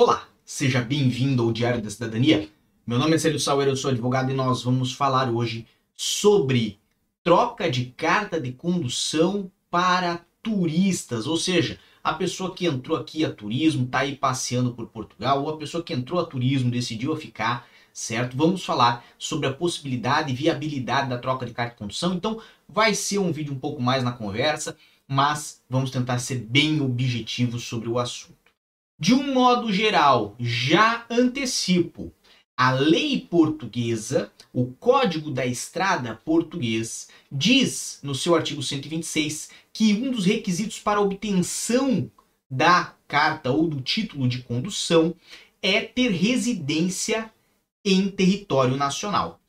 Olá, seja bem-vindo ao Diário da Cidadania. Meu nome é Célio Sauer, eu sou advogado e nós vamos falar hoje sobre troca de carta de condução para turistas, ou seja, a pessoa que entrou aqui a turismo, está aí passeando por Portugal, ou a pessoa que entrou a turismo decidiu ficar, certo? Vamos falar sobre a possibilidade e viabilidade da troca de carta de condução. Então, vai ser um vídeo um pouco mais na conversa, mas vamos tentar ser bem objetivos sobre o assunto. De um modo geral, já antecipo, a lei portuguesa, o Código da Estrada português, diz no seu artigo 126 que um dos requisitos para obtenção da carta ou do título de condução é ter residência em território nacional.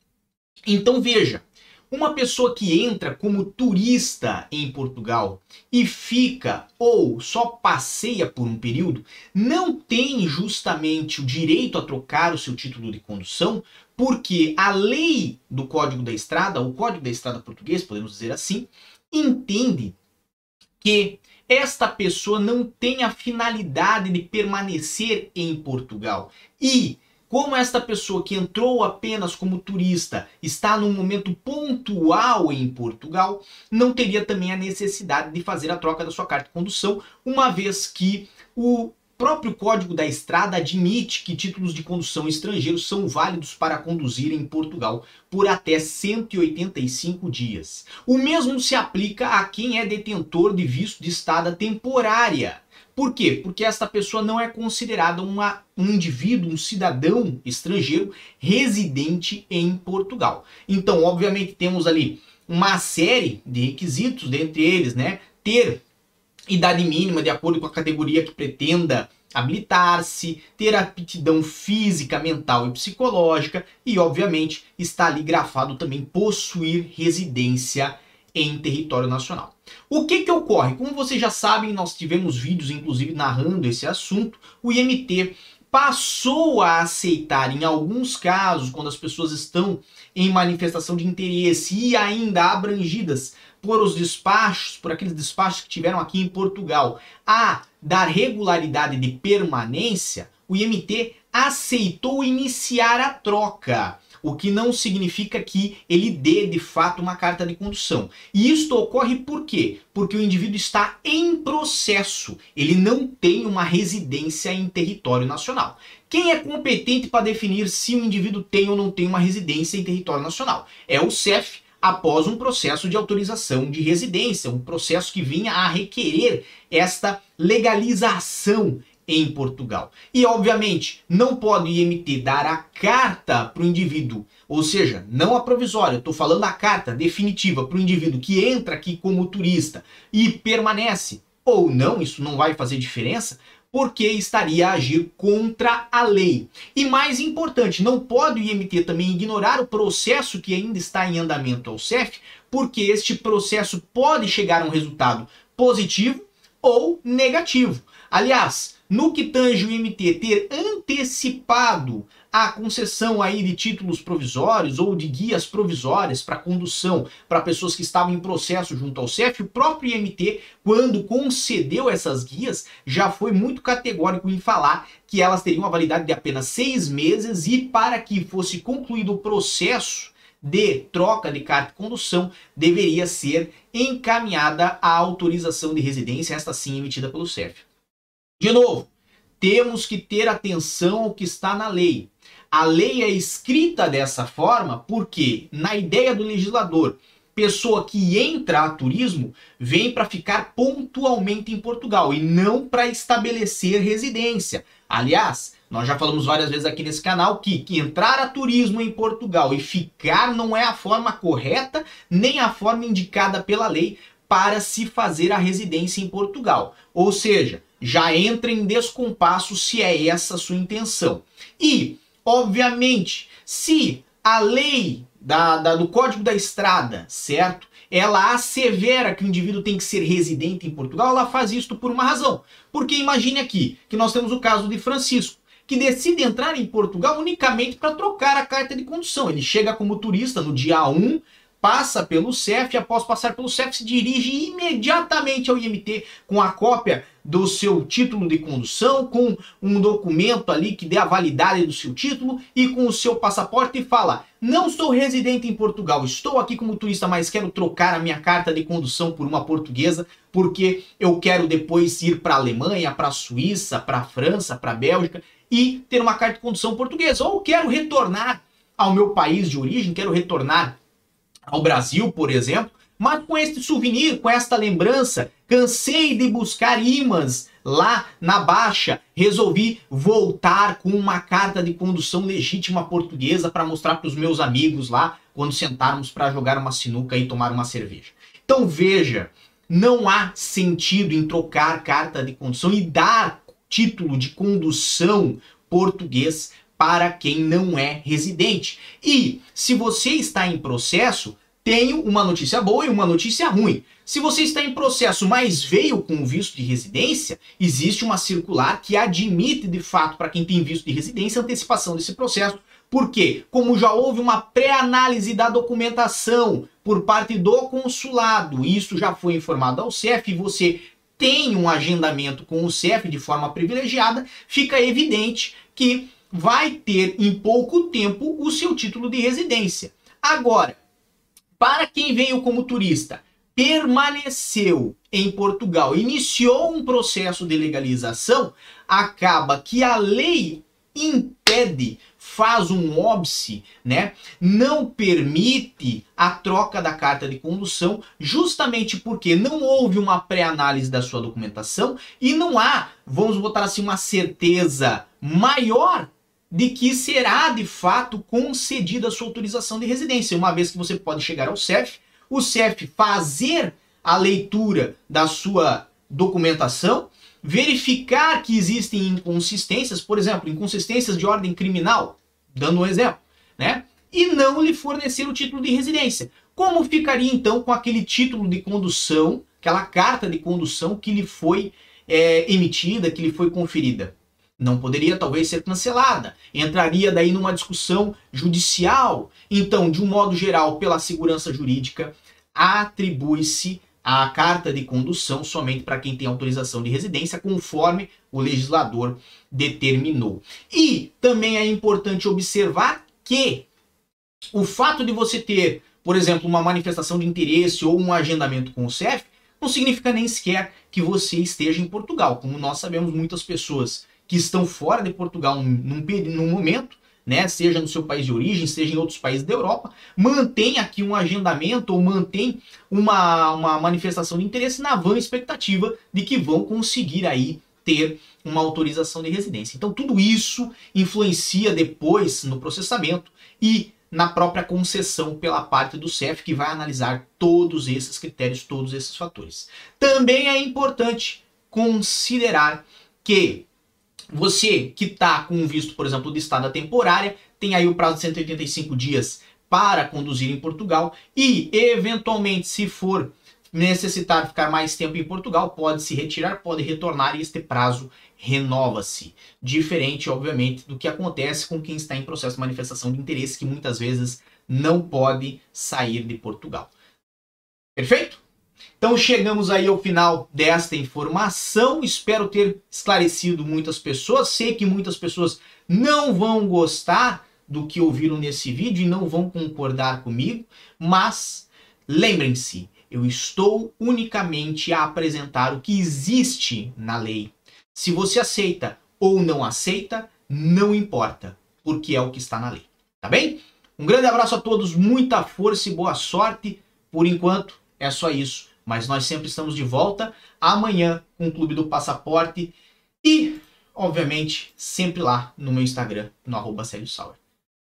Então veja, uma pessoa que entra como turista em Portugal e fica ou só passeia por um período não tem justamente o direito a trocar o seu título de condução, porque a lei do Código da Estrada, o Código da Estrada português, podemos dizer assim, entende que esta pessoa não tem a finalidade de permanecer em Portugal. E como esta pessoa que entrou apenas como turista está num momento pontual em Portugal, não teria também a necessidade de fazer a troca da sua carta de condução, uma vez que o próprio Código da Estrada admite que títulos de condução estrangeiros são válidos para conduzir em Portugal por até 185 dias. O mesmo se aplica a quem é detentor de visto de estada temporária. Por quê? Porque esta pessoa não é considerada uma, um indivíduo, um cidadão estrangeiro residente em Portugal. Então, obviamente, temos ali uma série de requisitos, dentre eles, né? Ter idade mínima de acordo com a categoria que pretenda habilitar-se, ter aptidão física, mental e psicológica e, obviamente, está ali grafado também possuir residência em território nacional. O que que ocorre? Como vocês já sabem, nós tivemos vídeos inclusive narrando esse assunto, o IMT passou a aceitar em alguns casos, quando as pessoas estão em manifestação de interesse e ainda abrangidas por os despachos, por aqueles despachos que tiveram aqui em Portugal, a dar regularidade de permanência, o IMT aceitou iniciar a troca o que não significa que ele dê de fato uma carta de condução. E isto ocorre por quê? Porque o indivíduo está em processo, ele não tem uma residência em território nacional. Quem é competente para definir se o indivíduo tem ou não tem uma residência em território nacional? É o CEF, após um processo de autorização de residência, um processo que vinha a requerer esta legalização em Portugal. E, obviamente, não pode o IMT dar a carta para o indivíduo, ou seja, não a provisória, estou falando a carta definitiva para o indivíduo que entra aqui como turista e permanece, ou não, isso não vai fazer diferença, porque estaria a agir contra a lei. E mais importante, não pode o IMT também ignorar o processo que ainda está em andamento ao CEF, porque este processo pode chegar a um resultado positivo ou negativo. Aliás, no que tange o MT ter antecipado a concessão aí de títulos provisórios ou de guias provisórias para condução para pessoas que estavam em processo junto ao CEF, o próprio IMT, quando concedeu essas guias, já foi muito categórico em falar que elas teriam uma validade de apenas seis meses e para que fosse concluído o processo de troca de carta de condução deveria ser encaminhada a autorização de residência, esta sim emitida pelo CEF. De novo, temos que ter atenção ao que está na lei. A lei é escrita dessa forma porque, na ideia do legislador, pessoa que entra a turismo vem para ficar pontualmente em Portugal e não para estabelecer residência. Aliás, nós já falamos várias vezes aqui nesse canal que, que entrar a turismo em Portugal e ficar não é a forma correta nem a forma indicada pela lei para se fazer a residência em Portugal. Ou seja, já entra em descompasso se é essa a sua intenção. E, obviamente, se a lei da, da, do Código da Estrada, certo? Ela assevera que o indivíduo tem que ser residente em Portugal, ela faz isto por uma razão. Porque imagine aqui que nós temos o caso de Francisco, que decide entrar em Portugal unicamente para trocar a carta de condução. Ele chega como turista no dia 1, passa pelo CEF, após passar pelo CEF, se dirige imediatamente ao IMT com a cópia do seu título de condução, com um documento ali que dê a validade do seu título e com o seu passaporte e fala: Não sou residente em Portugal, estou aqui como turista, mas quero trocar a minha carta de condução por uma portuguesa, porque eu quero depois ir para a Alemanha, para a Suíça, para a França, para a Bélgica e ter uma carta de condução portuguesa. Ou quero retornar ao meu país de origem, quero retornar ao Brasil, por exemplo, mas com este souvenir, com esta lembrança, cansei de buscar imãs lá na Baixa, resolvi voltar com uma carta de condução legítima portuguesa para mostrar para os meus amigos lá quando sentarmos para jogar uma sinuca e tomar uma cerveja. Então veja, não há sentido em trocar carta de condução e dar título de condução português para quem não é residente. E se você está em processo, tenho uma notícia boa e uma notícia ruim. Se você está em processo, mas veio com visto de residência, existe uma circular que admite de fato para quem tem visto de residência antecipação desse processo. Porque, como já houve uma pré-análise da documentação por parte do consulado, isso já foi informado ao CEF e você tem um agendamento com o CEF de forma privilegiada, fica evidente que vai ter em pouco tempo o seu título de residência. Agora, para quem veio como turista, permaneceu em Portugal, iniciou um processo de legalização, acaba que a lei impede, faz um óbice, né? Não permite a troca da carta de condução, justamente porque não houve uma pré-análise da sua documentação e não há, vamos botar assim, uma certeza maior de que será de fato concedida a sua autorização de residência, uma vez que você pode chegar ao CEF, o CEF fazer a leitura da sua documentação, verificar que existem inconsistências, por exemplo, inconsistências de ordem criminal, dando um exemplo, né? E não lhe fornecer o título de residência. Como ficaria então com aquele título de condução, aquela carta de condução que lhe foi é, emitida, que lhe foi conferida? Não poderia talvez ser cancelada. Entraria daí numa discussão judicial. Então, de um modo geral, pela segurança jurídica, atribui-se a carta de condução somente para quem tem autorização de residência, conforme o legislador determinou. E também é importante observar que o fato de você ter, por exemplo, uma manifestação de interesse ou um agendamento com o CEF, não significa nem sequer que você esteja em Portugal. Como nós sabemos, muitas pessoas que estão fora de Portugal num, num momento, né, seja no seu país de origem, seja em outros países da Europa, mantém aqui um agendamento ou mantém uma, uma manifestação de interesse na vã expectativa de que vão conseguir aí ter uma autorização de residência. Então tudo isso influencia depois no processamento e na própria concessão pela parte do CEF, que vai analisar todos esses critérios, todos esses fatores. Também é importante considerar que você que está com um visto, por exemplo, de estada temporária, tem aí o prazo de 185 dias para conduzir em Portugal e, eventualmente, se for necessitar ficar mais tempo em Portugal, pode se retirar, pode retornar e este prazo renova-se. Diferente, obviamente, do que acontece com quem está em processo de manifestação de interesse, que muitas vezes não pode sair de Portugal. Perfeito? Então chegamos aí ao final desta informação. Espero ter esclarecido muitas pessoas. Sei que muitas pessoas não vão gostar do que ouviram nesse vídeo e não vão concordar comigo, mas lembrem-se, eu estou unicamente a apresentar o que existe na lei. Se você aceita ou não aceita, não importa, porque é o que está na lei. Tá bem? Um grande abraço a todos, muita força e boa sorte. Por enquanto, é só isso. Mas nós sempre estamos de volta amanhã com o Clube do Passaporte e, obviamente, sempre lá no meu Instagram, no arroba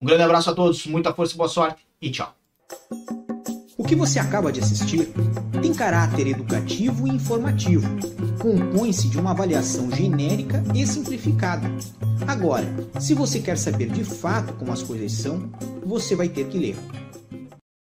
Um grande abraço a todos, muita força boa sorte e tchau. O que você acaba de assistir tem caráter educativo e informativo. Compõe-se de uma avaliação genérica e simplificada. Agora, se você quer saber de fato como as coisas são, você vai ter que ler.